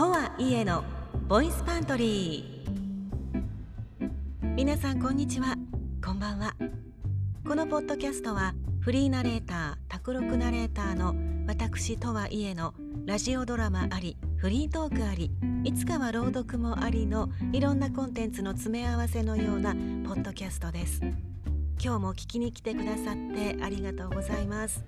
とはいえのボイスパントリー。皆さんこんにちは。こんばんは。このポッドキャストはフリーナレーター卓録ナレーターの私とはいえのラジオドラマありフリートークありいつかは朗読もありのいろんなコンテンツの詰め合わせのようなポッドキャストです。今日も聞きに来てくださってありがとうございます。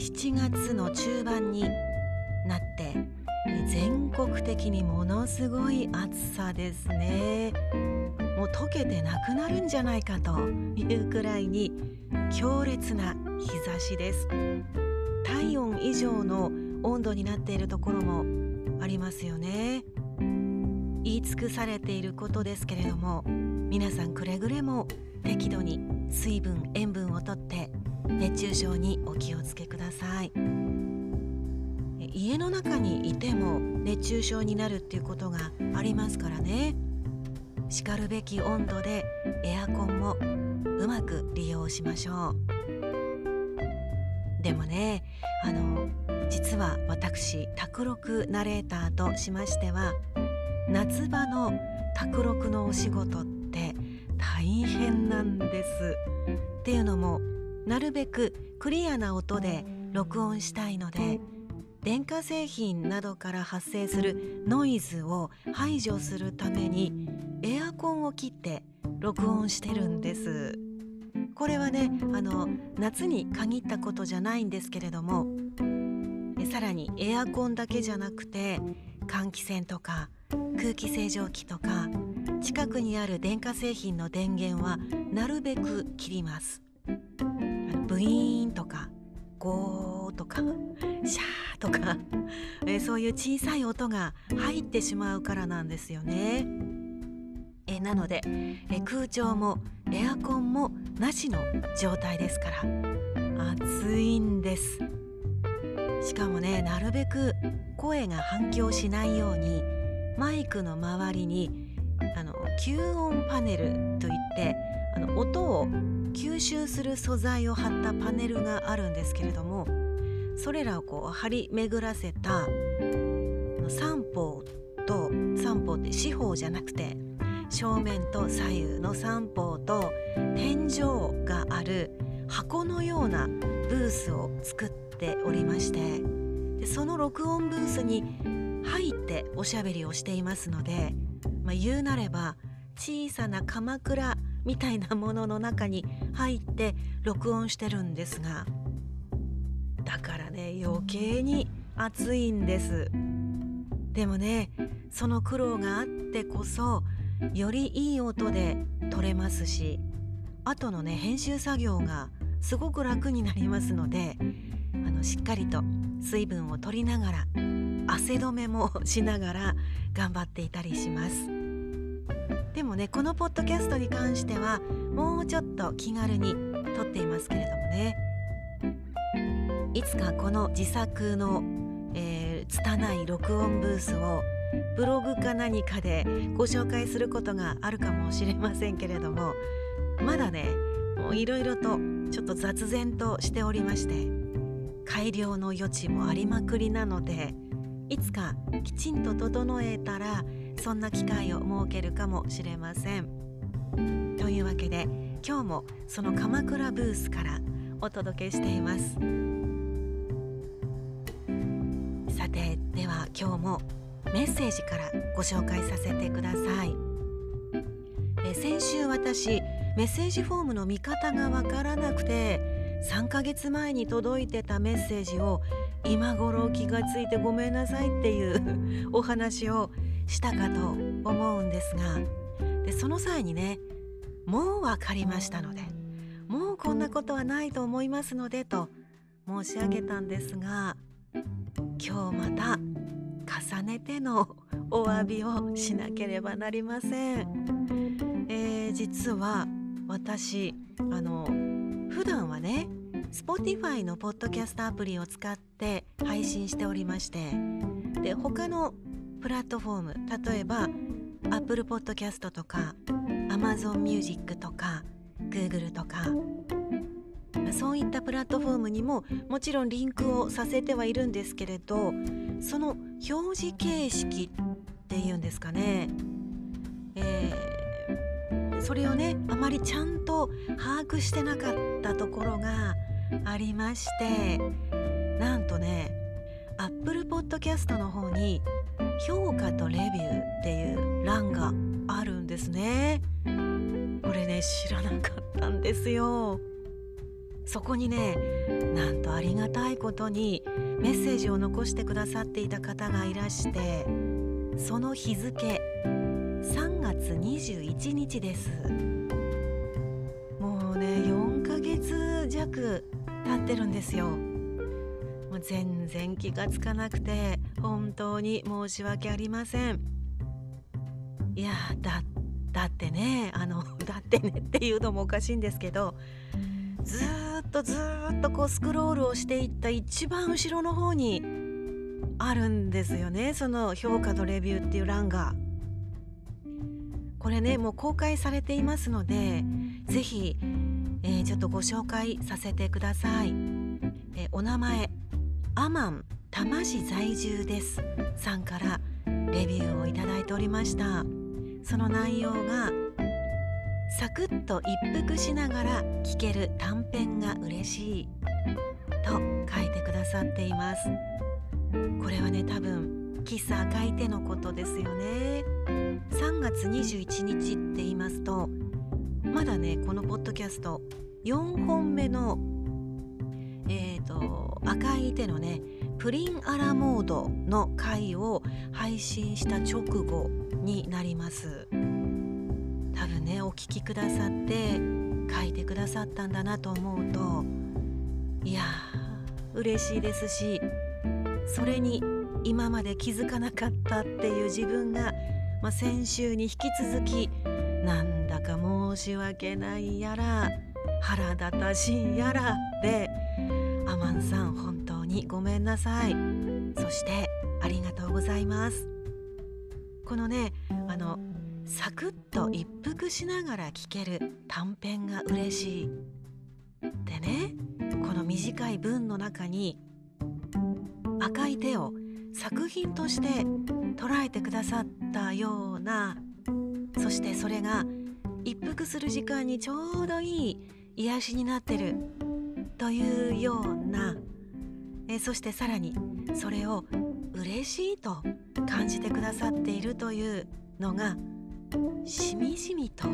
7月の中盤になって全国的にものすごい暑さですね。もう溶けてなくなるんじゃないかというくらいに強烈な日差しです。体温以上の温度になっているところもありますよね。言い尽くされていることですけれども皆さんくれぐれも適度に水分塩分をとって熱中症にお気をつけください。家の中にいても熱中症になるっていうことがありますからね。しかるべき温度でエアコンもうまく利用しましょう。でもねあの実は私卓録ナレーターとしましては夏場の卓録のお仕事って大変なんです。っていうのもなるべくクリアな音で録音したいので電化製品などから発生するノイズを排除するためにエアコンを切って録音してるんです。これはねあの夏に限ったことじゃないんですけれどもさらにエアコンだけじゃなくて換気扇とか空気清浄機とか近くにある電化製品の電源はなるべく切ります。ブイーンとかゴーとか。シャーとか、え、そういう小さい音が入ってしまうからなんですよね。え、なので、え、空調もエアコンもなしの状態ですから暑いんです。しかもねなるべく声が反響しないようにマイクの周りにあの吸音パネルといってあの音を吸収する素材を貼ったパネルがあるんですけれどもそれらをこう張り巡らせた三方と三方って四方じゃなくて正面と左右の三方と天井がある箱のようなブースを作っておりましてでその録音ブースに入っておしゃべりをしていますので、まあ、言うなれば小さな鎌倉みたいなものの中に入って録音してるんですがだからね余計に暑いんですでもねその苦労があってこそよりいい音で撮れますし後のね編集作業がすごく楽になりますのであのしっかりと水分を取りながら汗止めもしながら頑張っていたりします。でもねこのポッドキャストに関してはもうちょっと気軽に撮っていますけれどもねいつかこの自作の、えー、拙い録音ブースをブログか何かでご紹介することがあるかもしれませんけれどもまだねいろいろとちょっと雑然としておりまして改良の余地もありまくりなのでいつかきちんと整えたらそんな機会を設けるかもしれません。というわけで今日もその鎌倉ブースからお届けしています。では今日もメッセージからご紹介させてください。え先週私メッセージフォームの見方がわからなくて3ヶ月前に届いてたメッセージを今頃気がついてごめんなさいっていう お話をしたかと思うんですがでその際にねもう分かりましたのでもうこんなことはないと思いますのでと申し上げたんですが今日また重ねての お詫びをしなければなりません。えー、実は私あの普段はね Spotify のポッドキャストアプリを使って配信しておりましてで他のプラットフォーム例えば Apple Podcast とか Amazon Music とか Google とかそういったプラットフォームにももちろんリンクをさせてはいるんですけれどその表示形式っていうんですかね、えー、それをねあまりちゃんと把握してなかったところがありましてなんとね Apple Podcast の方に評価とレビューっていう欄があるんですね。これね知らなかったんですよ。そこにねなんとありがたいことにメッセージを残してくださっていた方がいらしてその日付3月21日です。もうね4ヶ月弱経ってるんですよ。もう全然気がつかなくて本当に申し訳ありません。いやだだってねあのだってねっていうのもおかしいんですけどずっとずっとこうスクロールをしていった一番後ろの方にあるんですよねその評価とレビューっていう欄が。これねもう公開されていますので是非、えー、ちょっとご紹介させてください。えー、お名前アマン多摩市在住ですさんからレビューをいただいておりましたその内容がサクッと一服しながら聞ける短編が嬉しい。と書いてくださっています。これはね多分喫茶赤い手のことですよね。3月21日って言いますとまだねこのポッドキャスト4本目のえーと、赤い手のねプリンアラモードの回を配信した直後になります。お聞きくださって書いてくださったんだなと思うといや嬉しいですしそれに今まで気づかなかったっていう自分が、まあ、先週に引き続きなんだか申し訳ないやら腹立たしいやらでアマンさん本当にごめんなさい。そしてありがとうございます。このねあのサクッと一服しながら聞ける短編が嬉しい。でねこの短い文の中に赤い手を作品として捉えてくださったようなそしてそれが一服する時間にちょうどいい癒しになってるというようなえそしてさらにそれを嬉しいと感じてくださっているというのがしみじみと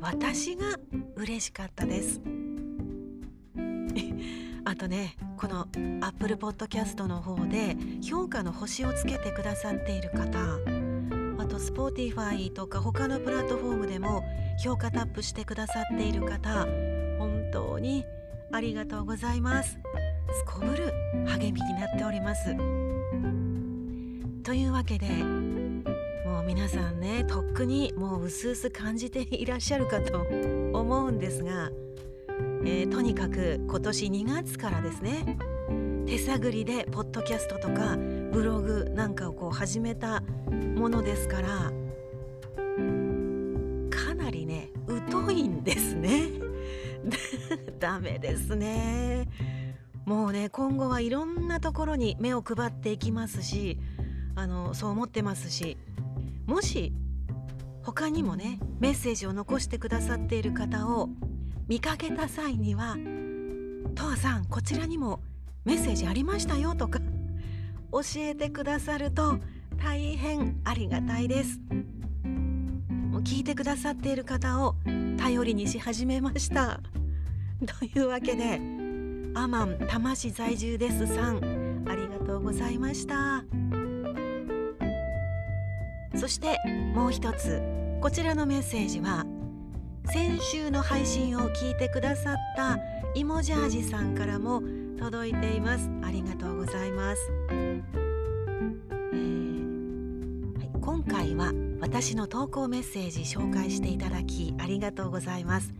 私が嬉しかったです。あとねこの Apple Podcast の方で評価の星をつけてくださっている方あと Spotify とか他のプラットフォームでも評価タップしてくださっている方本当にありがとうございます。すこぶる励みになっております。というわけでもう皆さんねとっくにもう薄々感じていらっしゃるかと 思うんですが、えー、とにかく今年2月からですね手探りでポッドキャストとかブログなんかをこう始めたものですからかなりね疎いんですね。ダメですね。もうね今後はいろんなところに目を配っていきますしあのそう思ってますしもし他にもねメッセージを残してくださっている方を見かけた際には「とわさんこちらにもメッセージありましたよ」とか教えてくださると大変ありがたいです。もう聞いてくださっている方を頼りにし始めました。というわけでアマン多摩市在住ですさんありがとうございました。そしてもう一つこちらのメッセージは先週の配信を聞いてくださったイモジャージさんからも届いています。ありがとうございます、えーはい、今回は私の投稿メッセージ紹介していただきありがとうございます。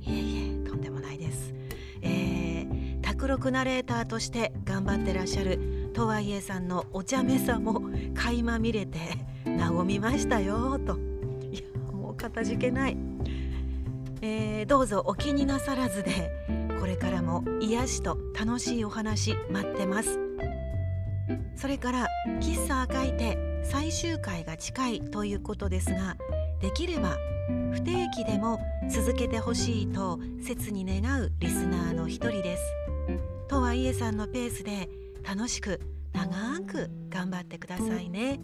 いえいえとんでもないです、えー、卓録ナレーターとして頑張ってらっしゃるとはいえさんのお茶目さも垣間見れて和みましたよと。いやもうかたじけない、えー、どうぞお気になさらずでこれからの癒しと楽しいお話待ってます。それから喫茶赤い手最終回が近いということですができれば不定期でも続けてほしいと切に願うリスナーの一人です。とはいえさんのペースで楽しく長く頑張ってくださいね。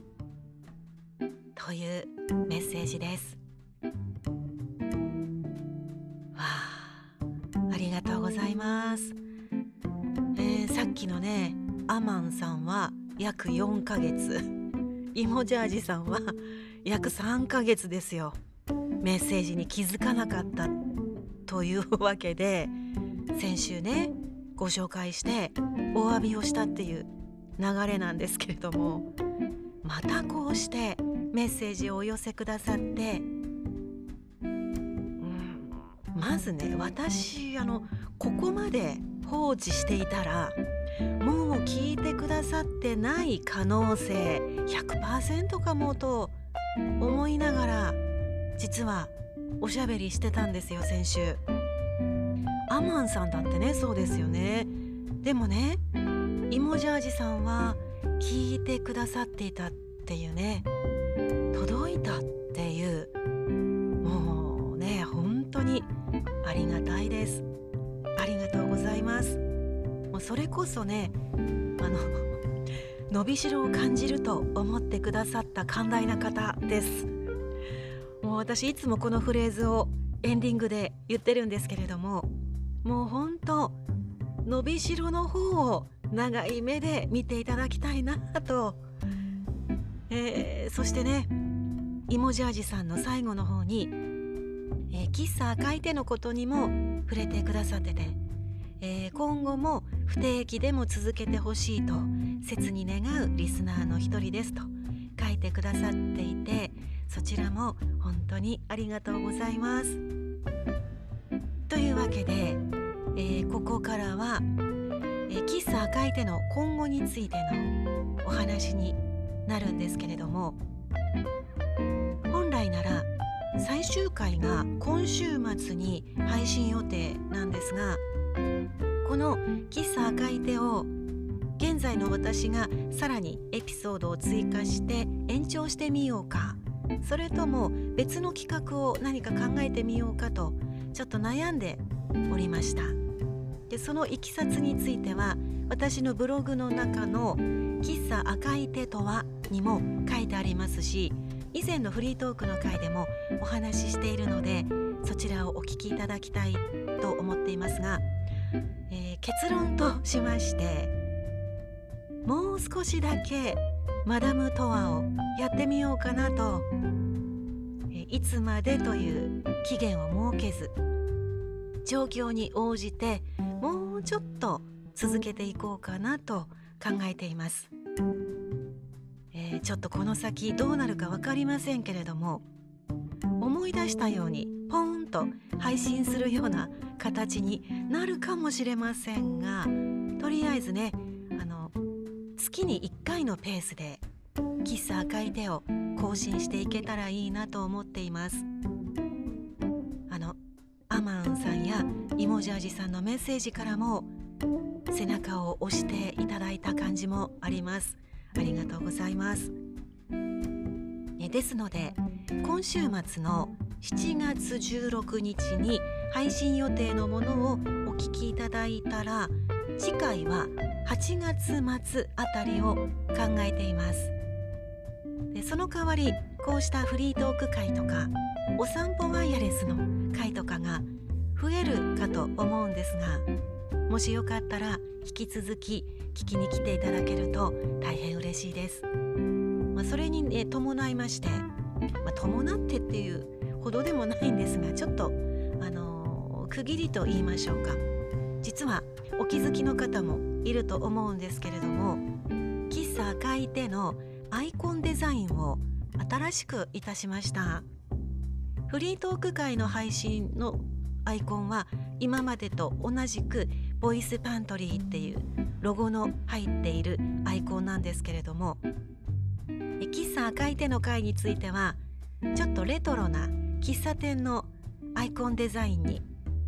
というメッセージです。わあありがとうございます、えー、さっきのねアマンさんは約4ヶ月。イモジャージさんは約3ヶ月ですよ。メッセージに気づかなかったというわけで先週ねご紹介してお詫びをしたっていう流れなんですけれどもまたこうしてメッセージをお寄せくださって、うん、まずね私あのここまで放置していたらもう聞いてくださってない可能性100%かもと思いながら実はおしゃべりしてたんですよ先週。アマンさんだってねそうですよね。でもねイモジャージさんは聞いてくださっていたっていうね届いたっていうもうね本当にありがたいです。ありがとうございます。もうそれこそねあの 伸びしろを感じると思ってくださった寛大な方です。もう私いつもこのフレーズをエンディングで言ってるんですけれどももう本当伸びしろの方を長い目で見ていただきたいなと、えー、そしてねイモジャージさんの最後の方に、えー、喫茶赤い手のことにも触れてくださってて、えー、今後も不定期でも続けてほしいと切に願うリスナーの一人ですと書いてくださっていてそちらも本当にありがとうございます。というわけで、えー、ここからはえ喫茶赤い手の今後についてのお話になるんですけれども本来なら最終回が今週末に配信予定なんですがこの喫茶赤い手を現在の私がさらにエピソードを追加して延長してみようかそれとも別の企画を何か考えてみようかとちょっと悩んでおりました。でそのいきさつについては私のブログの中の「喫茶赤い手とは」にも書いてありますし以前のフリートークの回でもお話ししているのでそちらをお聞きいただきたいと思っていますが、えー、結論としましてもう少しだけマダムトワをやってみようかなといつまでという期限を設けず状況に応じてもうちょっと続けていこうかなと考えています、えー、ちょっとこの先どうなるか分かりませんけれども思い出したようにポーンと配信するような形になるかもしれませんがとりあえずねあの月に1回のペースで喫茶赤い手を更新していけたらいいなと思っています。マンさんモジャージさん。のメッセージからも背中を押していただいた感じもありますありがとうございます。ですので今週末の7月16日に配信予定のものをお聞きいただいたら次回は8月末あたりを考えています。でその代わりこうしたフリートーク会とかお散歩ワイヤレスの会とかが増えるかと思うんですがもしよかったら引き続き聞きに来ていただけると大変嬉しいです。まあ、それに、ね、伴いまして、まあ、伴ってっていうほどでもないんですがちょっと、あのー、区切りと言いましょうか実はお気づきの方もいると思うんですけれども喫茶赤い手のアイコンデザインを新しくいたしましたフリートーク会の配信のアイコンは今までと同じくボイスパントリーっていうロゴの入っているアイコンなんですけれども喫茶赤い手の会についてはちょっとレトロな喫茶店のアイコンデザインに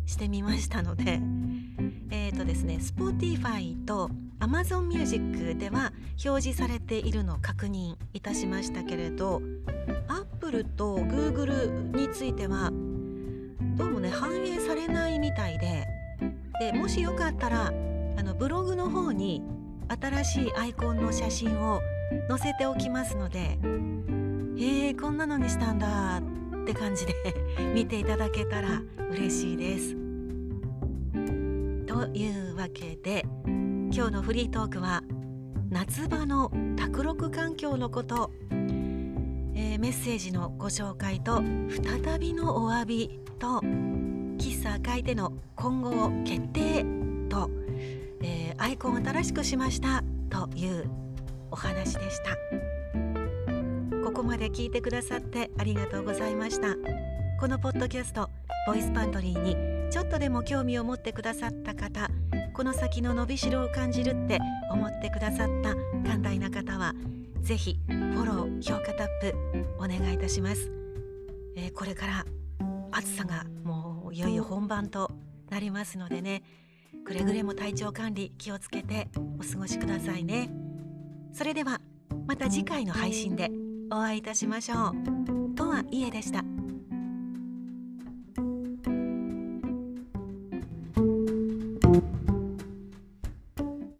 してみましたので、えーとですね Spotify と Amazon Music では表示されているのを確認いたしましたけれど Apple と Google についてはどうもね反映されないみたいででもしよかったらあのブログの方に新しいアイコンの写真を載せておきますのでへえこんなのにしたんだって感じで 見ていただけたら嬉しいです。というわけで今日のフリートークは夏場の卓録環境のこと、えー、メッセージのご紹介と再びのお詫びと喫茶赤いでの今後を決定と、えー、アイコンを新しくしましたというお話でした。ここまで聞いてくださってありがとうございました。このポッドキャストボイスパントリーにちょっとでも興味を持ってくださった方この先の伸びしろを感じるって思ってくださった寛大な方はぜひフォロー評価タップお願いいたします、えー、これから暑さがもういよいよ本番となりますのでね。くれぐれも体調管理気をつけてお過ごしくださいね。それではまた次回の配信でお会いいたしましょう。とはいえでした。